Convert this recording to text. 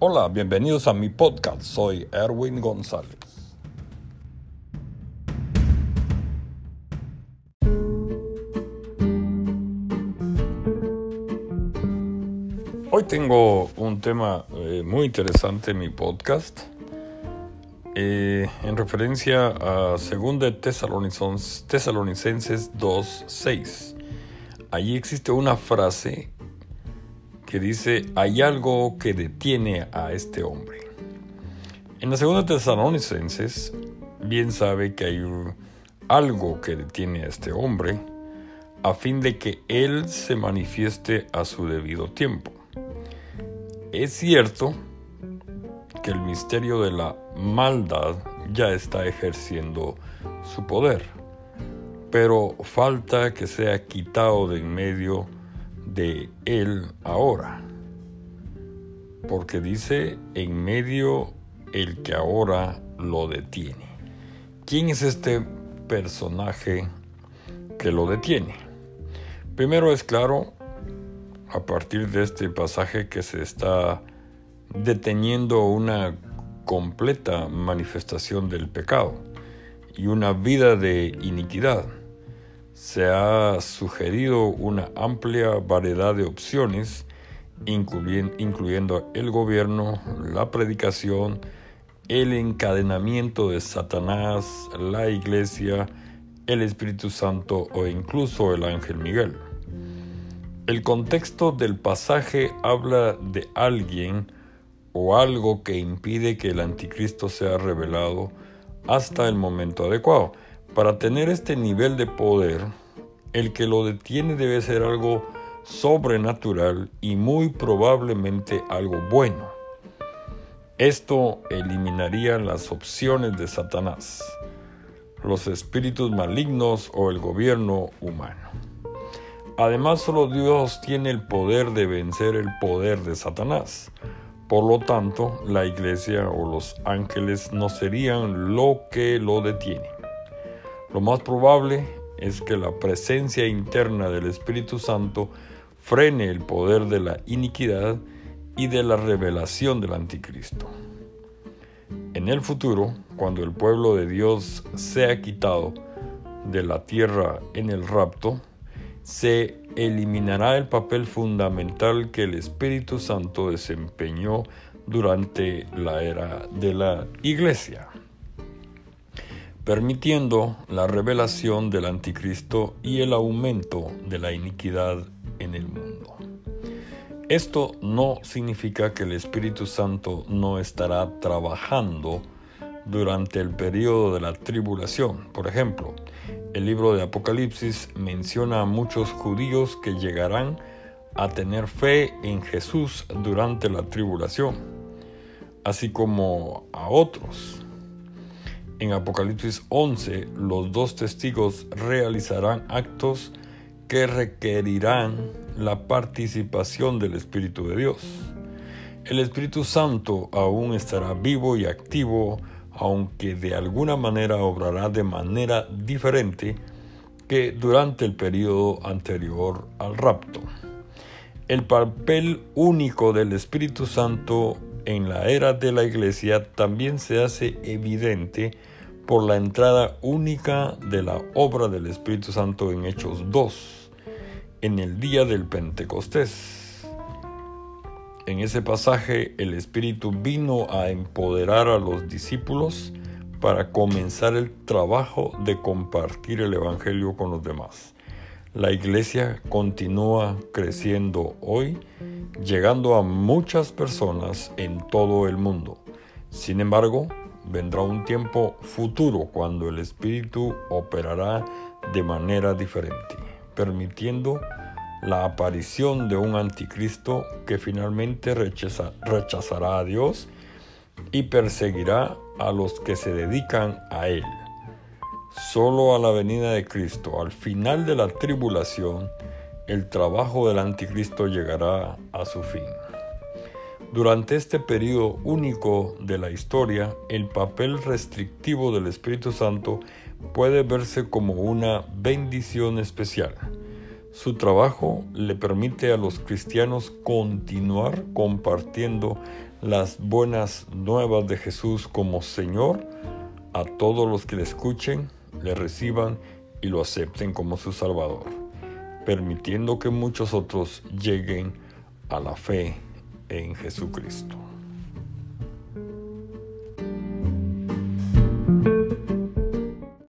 Hola, bienvenidos a mi podcast. Soy Erwin González. Hoy tengo un tema eh, muy interesante en mi podcast eh, en referencia a 2 Tesalonicenses, Tesalonicenses 2.6. Allí existe una frase que dice, hay algo que detiene a este hombre. En la segunda Tesalonicenses, bien sabe que hay algo que detiene a este hombre a fin de que él se manifieste a su debido tiempo. Es cierto que el misterio de la maldad ya está ejerciendo su poder, pero falta que sea quitado de en medio de él ahora. Porque dice en medio el que ahora lo detiene. ¿Quién es este personaje que lo detiene? Primero es claro, a partir de este pasaje, que se está deteniendo una completa manifestación del pecado y una vida de iniquidad se ha sugerido una amplia variedad de opciones, incluyendo el gobierno, la predicación, el encadenamiento de Satanás, la iglesia, el Espíritu Santo o incluso el ángel Miguel. El contexto del pasaje habla de alguien o algo que impide que el anticristo sea revelado hasta el momento adecuado. Para tener este nivel de poder, el que lo detiene debe ser algo sobrenatural y muy probablemente algo bueno. Esto eliminaría las opciones de Satanás, los espíritus malignos o el gobierno humano. Además, solo Dios tiene el poder de vencer el poder de Satanás. Por lo tanto, la iglesia o los ángeles no serían lo que lo detiene. Lo más probable es que la presencia interna del Espíritu Santo frene el poder de la iniquidad y de la revelación del anticristo. En el futuro, cuando el pueblo de Dios sea quitado de la tierra en el rapto, se eliminará el papel fundamental que el Espíritu Santo desempeñó durante la era de la Iglesia, permitiendo la revelación del anticristo y el aumento de la iniquidad en el mundo. Esto no significa que el Espíritu Santo no estará trabajando durante el periodo de la tribulación. Por ejemplo, el libro de Apocalipsis menciona a muchos judíos que llegarán a tener fe en Jesús durante la tribulación, así como a otros. En Apocalipsis 11, los dos testigos realizarán actos que requerirán la participación del Espíritu de Dios. El Espíritu Santo aún estará vivo y activo aunque de alguna manera obrará de manera diferente que durante el periodo anterior al rapto. El papel único del Espíritu Santo en la era de la Iglesia también se hace evidente por la entrada única de la obra del Espíritu Santo en Hechos 2, en el día del Pentecostés. En ese pasaje el Espíritu vino a empoderar a los discípulos para comenzar el trabajo de compartir el Evangelio con los demás. La iglesia continúa creciendo hoy, llegando a muchas personas en todo el mundo. Sin embargo, vendrá un tiempo futuro cuando el Espíritu operará de manera diferente, permitiendo la aparición de un anticristo que finalmente rechazará a Dios y perseguirá a los que se dedican a Él. Solo a la venida de Cristo, al final de la tribulación, el trabajo del anticristo llegará a su fin. Durante este periodo único de la historia, el papel restrictivo del Espíritu Santo puede verse como una bendición especial. Su trabajo le permite a los cristianos continuar compartiendo las buenas nuevas de Jesús como Señor a todos los que le escuchen, le reciban y lo acepten como su Salvador permitiendo que muchos otros lleguen a la fe en Jesucristo.